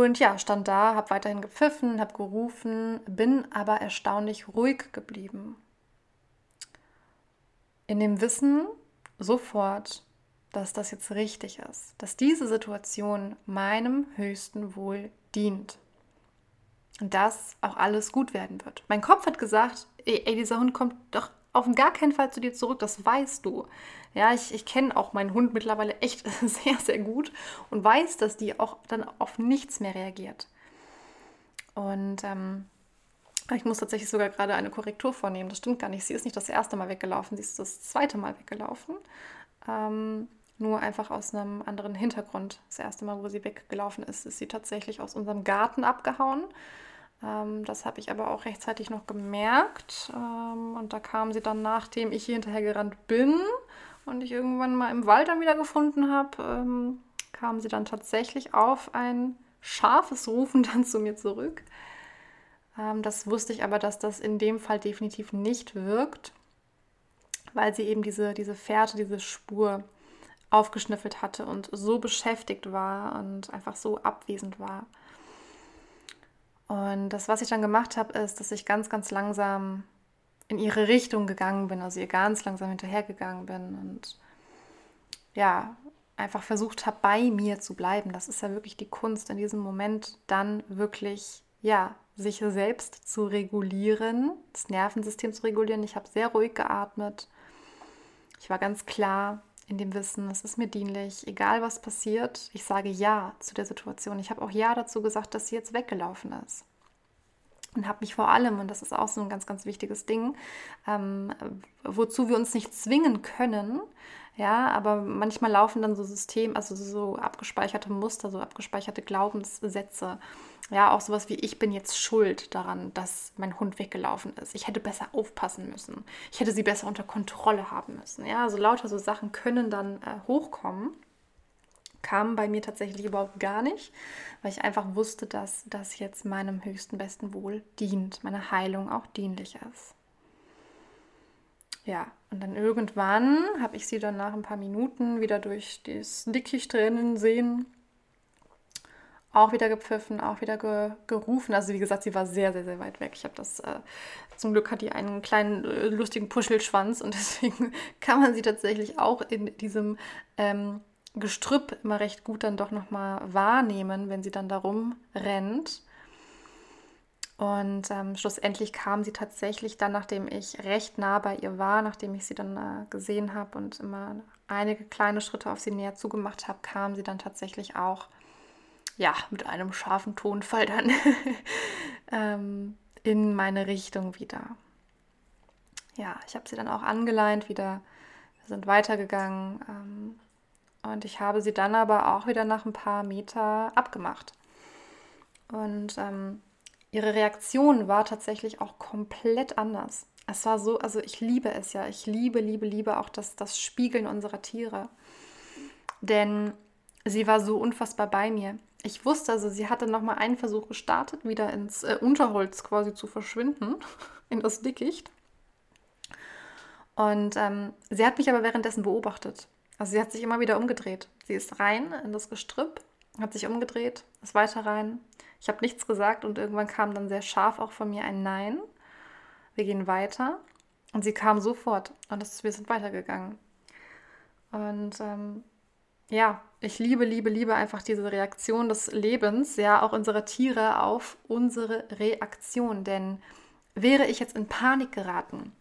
Und ja, stand da, habe weiterhin gepfiffen, habe gerufen, bin aber erstaunlich ruhig geblieben. In dem Wissen sofort, dass das jetzt richtig ist, dass diese Situation meinem höchsten Wohl dient. Und dass auch alles gut werden wird. Mein Kopf hat gesagt, ey, ey dieser Hund kommt doch auf gar keinen Fall zu dir zurück, das weißt du. Ja, ich, ich kenne auch meinen Hund mittlerweile echt sehr, sehr gut und weiß, dass die auch dann auf nichts mehr reagiert. Und ähm, ich muss tatsächlich sogar gerade eine Korrektur vornehmen. Das stimmt gar nicht. Sie ist nicht das erste Mal weggelaufen, sie ist das zweite Mal weggelaufen. Ähm, nur einfach aus einem anderen Hintergrund. Das erste Mal, wo sie weggelaufen ist, ist sie tatsächlich aus unserem Garten abgehauen. Ähm, das habe ich aber auch rechtzeitig noch gemerkt. Ähm, und da kam sie dann, nachdem ich hier hinterher gerannt bin und ich irgendwann mal im Wald dann wieder gefunden habe, ähm, kam sie dann tatsächlich auf ein scharfes Rufen dann zu mir zurück. Ähm, das wusste ich aber, dass das in dem Fall definitiv nicht wirkt, weil sie eben diese, diese Fährte, diese Spur aufgeschnüffelt hatte und so beschäftigt war und einfach so abwesend war. Und das, was ich dann gemacht habe, ist, dass ich ganz, ganz langsam in ihre Richtung gegangen bin, also ihr ganz langsam hinterhergegangen bin und ja, einfach versucht habe, bei mir zu bleiben. Das ist ja wirklich die Kunst, in diesem Moment dann wirklich, ja, sich selbst zu regulieren, das Nervensystem zu regulieren. Ich habe sehr ruhig geatmet. Ich war ganz klar in dem Wissen, es ist mir dienlich, egal was passiert, ich sage Ja zu der Situation. Ich habe auch Ja dazu gesagt, dass sie jetzt weggelaufen ist und habe mich vor allem, und das ist auch so ein ganz, ganz wichtiges Ding, ähm, wozu wir uns nicht zwingen können, ja, aber manchmal laufen dann so System, also so abgespeicherte Muster, so abgespeicherte Glaubenssätze. Ja, auch sowas wie ich bin jetzt schuld daran, dass mein Hund weggelaufen ist. Ich hätte besser aufpassen müssen. Ich hätte sie besser unter Kontrolle haben müssen. Ja, also lauter so Sachen können dann äh, hochkommen kam bei mir tatsächlich überhaupt gar nicht, weil ich einfach wusste, dass das jetzt meinem höchsten besten Wohl dient, meine Heilung auch dienlich ist. Ja, und dann irgendwann habe ich sie dann nach ein paar Minuten wieder durch das Dickicht drinnen sehen. Auch wieder gepfiffen, auch wieder ge gerufen. Also wie gesagt, sie war sehr, sehr, sehr weit weg. Ich habe das, äh, zum Glück hat die einen kleinen äh, lustigen Puschelschwanz und deswegen kann man sie tatsächlich auch in diesem ähm, Gestrüpp immer recht gut dann doch nochmal wahrnehmen, wenn sie dann darum rennt. Und ähm, schlussendlich kam sie tatsächlich dann, nachdem ich recht nah bei ihr war, nachdem ich sie dann äh, gesehen habe und immer einige kleine Schritte auf sie näher zugemacht habe, kam sie dann tatsächlich auch, ja, mit einem scharfen Tonfall dann ähm, in meine Richtung wieder. Ja, ich habe sie dann auch angeleint wieder. Sind weitergegangen. Und ich habe sie dann aber auch wieder nach ein paar Meter abgemacht. Und ähm, ihre Reaktion war tatsächlich auch komplett anders. Es war so, also ich liebe es ja. Ich liebe, liebe, liebe auch das, das Spiegeln unserer Tiere. Denn sie war so unfassbar bei mir. Ich wusste also, sie hatte nochmal einen Versuch gestartet, wieder ins äh, Unterholz quasi zu verschwinden, in das Dickicht. Und ähm, sie hat mich aber währenddessen beobachtet. Also sie hat sich immer wieder umgedreht. Sie ist rein in das Gestrüpp, hat sich umgedreht, ist weiter rein. Ich habe nichts gesagt und irgendwann kam dann sehr scharf auch von mir ein Nein. Wir gehen weiter. Und sie kam sofort und das, wir sind weitergegangen. Und ähm, ja, ich liebe, liebe, liebe einfach diese Reaktion des Lebens, ja, auch unserer Tiere auf unsere Reaktion. Denn wäre ich jetzt in Panik geraten,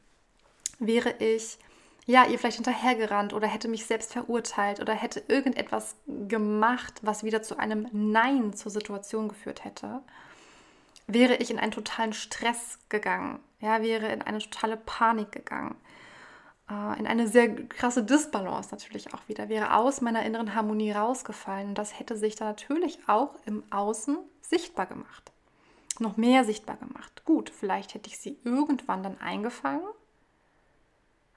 wäre ich ja, ihr vielleicht hinterhergerannt oder hätte mich selbst verurteilt oder hätte irgendetwas gemacht, was wieder zu einem Nein zur Situation geführt hätte, wäre ich in einen totalen Stress gegangen. Ja, wäre in eine totale Panik gegangen. Äh, in eine sehr krasse Disbalance natürlich auch wieder. Wäre aus meiner inneren Harmonie rausgefallen. Und das hätte sich dann natürlich auch im Außen sichtbar gemacht. Noch mehr sichtbar gemacht. Gut, vielleicht hätte ich sie irgendwann dann eingefangen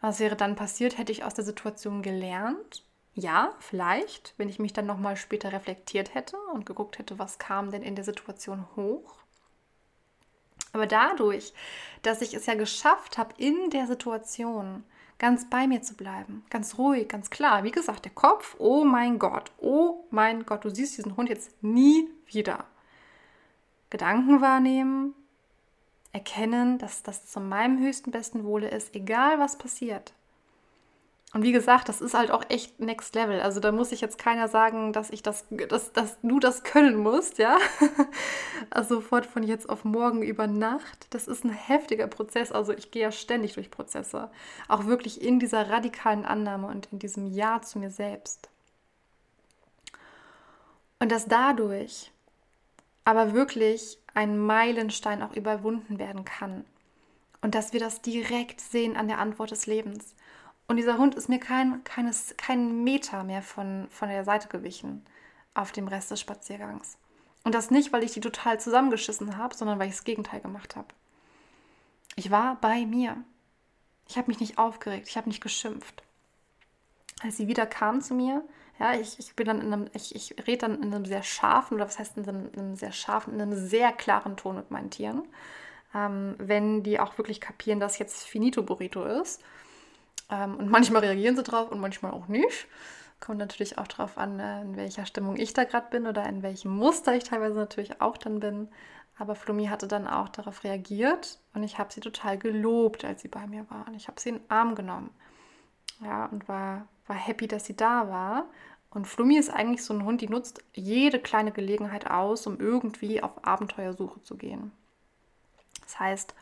was wäre dann passiert? Hätte ich aus der Situation gelernt? Ja, vielleicht, wenn ich mich dann nochmal später reflektiert hätte und geguckt hätte, was kam denn in der Situation hoch. Aber dadurch, dass ich es ja geschafft habe, in der Situation ganz bei mir zu bleiben, ganz ruhig, ganz klar. Wie gesagt, der Kopf, oh mein Gott, oh mein Gott, du siehst diesen Hund jetzt nie wieder. Gedanken wahrnehmen, erkennen, dass das zu meinem höchsten besten Wohle ist, egal was passiert. Und wie gesagt, das ist halt auch echt Next Level. Also da muss ich jetzt keiner sagen, dass ich das, dass, dass du das können musst, ja. Also sofort von jetzt auf morgen über Nacht. Das ist ein heftiger Prozess. Also ich gehe ja ständig durch Prozesse. Auch wirklich in dieser radikalen Annahme und in diesem Ja zu mir selbst. Und dass dadurch aber wirklich ein Meilenstein auch überwunden werden kann. Und dass wir das direkt sehen an der Antwort des Lebens. Und dieser Hund ist mir kein, keines, kein Meter mehr von, von der Seite gewichen auf dem Rest des Spaziergangs. Und das nicht, weil ich die total zusammengeschissen habe, sondern weil ich das Gegenteil gemacht habe. Ich war bei mir. Ich habe mich nicht aufgeregt, ich habe nicht geschimpft. Als sie wieder kam zu mir, ja, ich, ich bin dann in einem, ich, ich rede dann in einem sehr scharfen, oder was heißt in einem, in einem sehr scharfen, in einem sehr klaren Ton mit meinen Tieren. Ähm, wenn die auch wirklich kapieren, dass jetzt Finito Burrito ist ähm, und manchmal reagieren sie drauf und manchmal auch nicht. Kommt natürlich auch darauf an, äh, in welcher Stimmung ich da gerade bin oder in welchem Muster ich teilweise natürlich auch dann bin. Aber Flummi hatte dann auch darauf reagiert und ich habe sie total gelobt, als sie bei mir war. Und ich habe sie in den Arm genommen. Ja, und war, war happy, dass sie da war. Und Flummi ist eigentlich so ein Hund, die nutzt jede kleine Gelegenheit aus, um irgendwie auf Abenteuersuche zu gehen. Das heißt,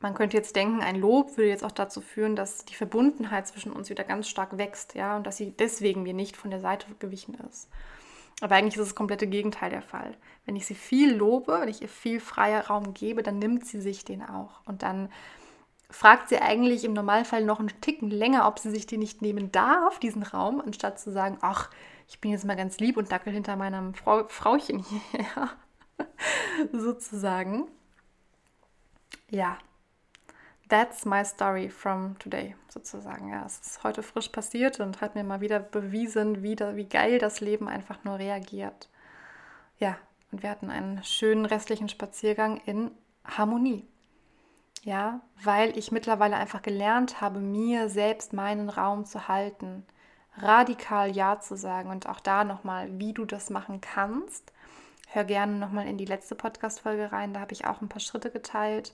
man könnte jetzt denken, ein Lob würde jetzt auch dazu führen, dass die Verbundenheit zwischen uns wieder ganz stark wächst, ja, und dass sie deswegen mir nicht von der Seite gewichen ist. Aber eigentlich ist das komplette Gegenteil der Fall. Wenn ich sie viel lobe, wenn ich ihr viel freier Raum gebe, dann nimmt sie sich den auch. Und dann fragt sie eigentlich im Normalfall noch einen Ticken länger, ob sie sich den nicht nehmen darf, diesen Raum, anstatt zu sagen, ach, ich bin jetzt mal ganz lieb und dackel hinter meinem Frau, Frauchen hier, sozusagen. Ja, That's my story from today, sozusagen. Ja, es ist heute frisch passiert und hat mir mal wieder bewiesen, wie, da, wie geil das Leben einfach nur reagiert. Ja, und wir hatten einen schönen restlichen Spaziergang in Harmonie. Ja, weil ich mittlerweile einfach gelernt habe, mir selbst meinen Raum zu halten, radikal Ja zu sagen und auch da nochmal, wie du das machen kannst. Hör gerne nochmal in die letzte Podcast-Folge rein, da habe ich auch ein paar Schritte geteilt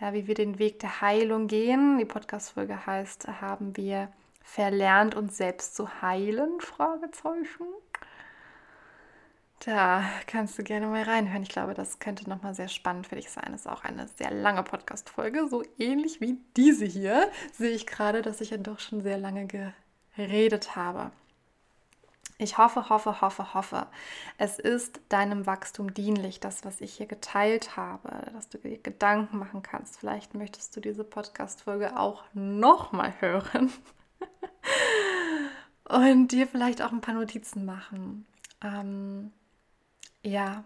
ja, wie wir den Weg der Heilung gehen. Die Podcast-Folge heißt, haben wir verlernt, uns selbst zu heilen? Fragezeichen. Da kannst du gerne mal reinhören. Ich glaube, das könnte nochmal sehr spannend für dich sein. Das ist auch eine sehr lange Podcast-Folge, so ähnlich wie diese hier. Sehe ich gerade, dass ich ja doch schon sehr lange geredet habe. Ich hoffe, hoffe, hoffe, hoffe, es ist deinem Wachstum dienlich, das, was ich hier geteilt habe, dass du dir Gedanken machen kannst. Vielleicht möchtest du diese Podcast-Folge auch nochmal hören und dir vielleicht auch ein paar Notizen machen. Ähm, ja,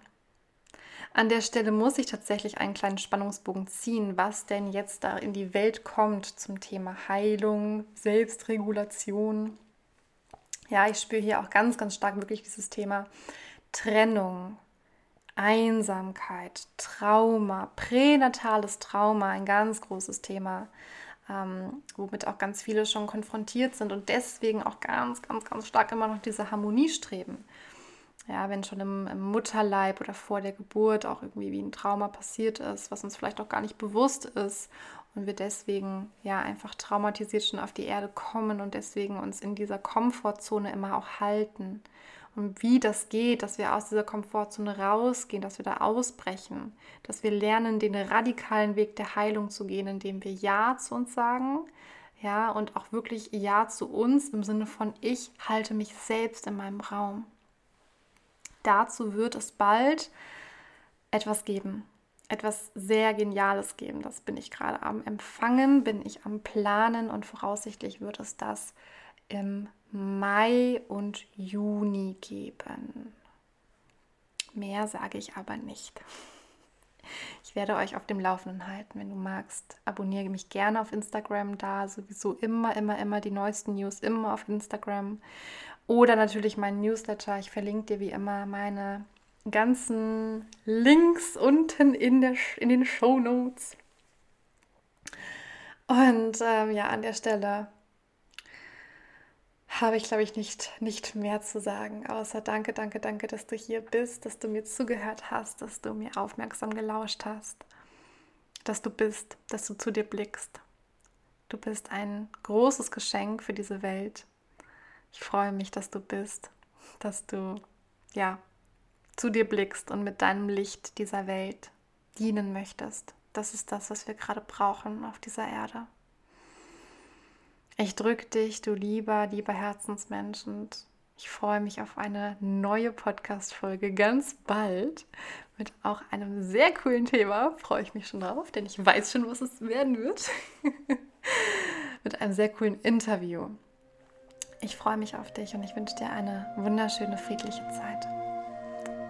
an der Stelle muss ich tatsächlich einen kleinen Spannungsbogen ziehen, was denn jetzt da in die Welt kommt zum Thema Heilung, Selbstregulation ja, ich spüre hier auch ganz, ganz stark wirklich dieses Thema Trennung, Einsamkeit, Trauma, pränatales Trauma, ein ganz großes Thema, ähm, womit auch ganz viele schon konfrontiert sind und deswegen auch ganz, ganz, ganz stark immer noch diese Harmonie streben. Ja, wenn schon im, im Mutterleib oder vor der Geburt auch irgendwie wie ein Trauma passiert ist, was uns vielleicht auch gar nicht bewusst ist und wir deswegen ja einfach traumatisiert schon auf die Erde kommen und deswegen uns in dieser Komfortzone immer auch halten. Und wie das geht, dass wir aus dieser Komfortzone rausgehen, dass wir da ausbrechen, dass wir lernen, den radikalen Weg der Heilung zu gehen, indem wir Ja zu uns sagen, ja, und auch wirklich Ja zu uns im Sinne von ich halte mich selbst in meinem Raum. Dazu wird es bald etwas geben etwas sehr Geniales geben. Das bin ich gerade am Empfangen, bin ich am Planen und voraussichtlich wird es das im Mai und Juni geben. Mehr sage ich aber nicht. Ich werde euch auf dem Laufenden halten. Wenn du magst, abonniere mich gerne auf Instagram. Da sowieso immer, immer, immer die neuesten News, immer auf Instagram. Oder natürlich meinen Newsletter. Ich verlinke dir wie immer meine ganzen Links unten in, der, in den Show Notes. Und ähm, ja, an der Stelle habe ich, glaube ich, nicht, nicht mehr zu sagen, außer danke, danke, danke, dass du hier bist, dass du mir zugehört hast, dass du mir aufmerksam gelauscht hast, dass du bist, dass du zu dir blickst. Du bist ein großes Geschenk für diese Welt. Ich freue mich, dass du bist, dass du, ja, zu dir blickst und mit deinem Licht dieser Welt dienen möchtest. Das ist das, was wir gerade brauchen auf dieser Erde. Ich drücke dich, du lieber, lieber Herzensmensch, und ich freue mich auf eine neue Podcast-Folge ganz bald mit auch einem sehr coolen Thema. Freue ich mich schon drauf, denn ich weiß schon, was es werden wird. mit einem sehr coolen Interview. Ich freue mich auf dich und ich wünsche dir eine wunderschöne, friedliche Zeit.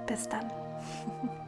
Bis dann.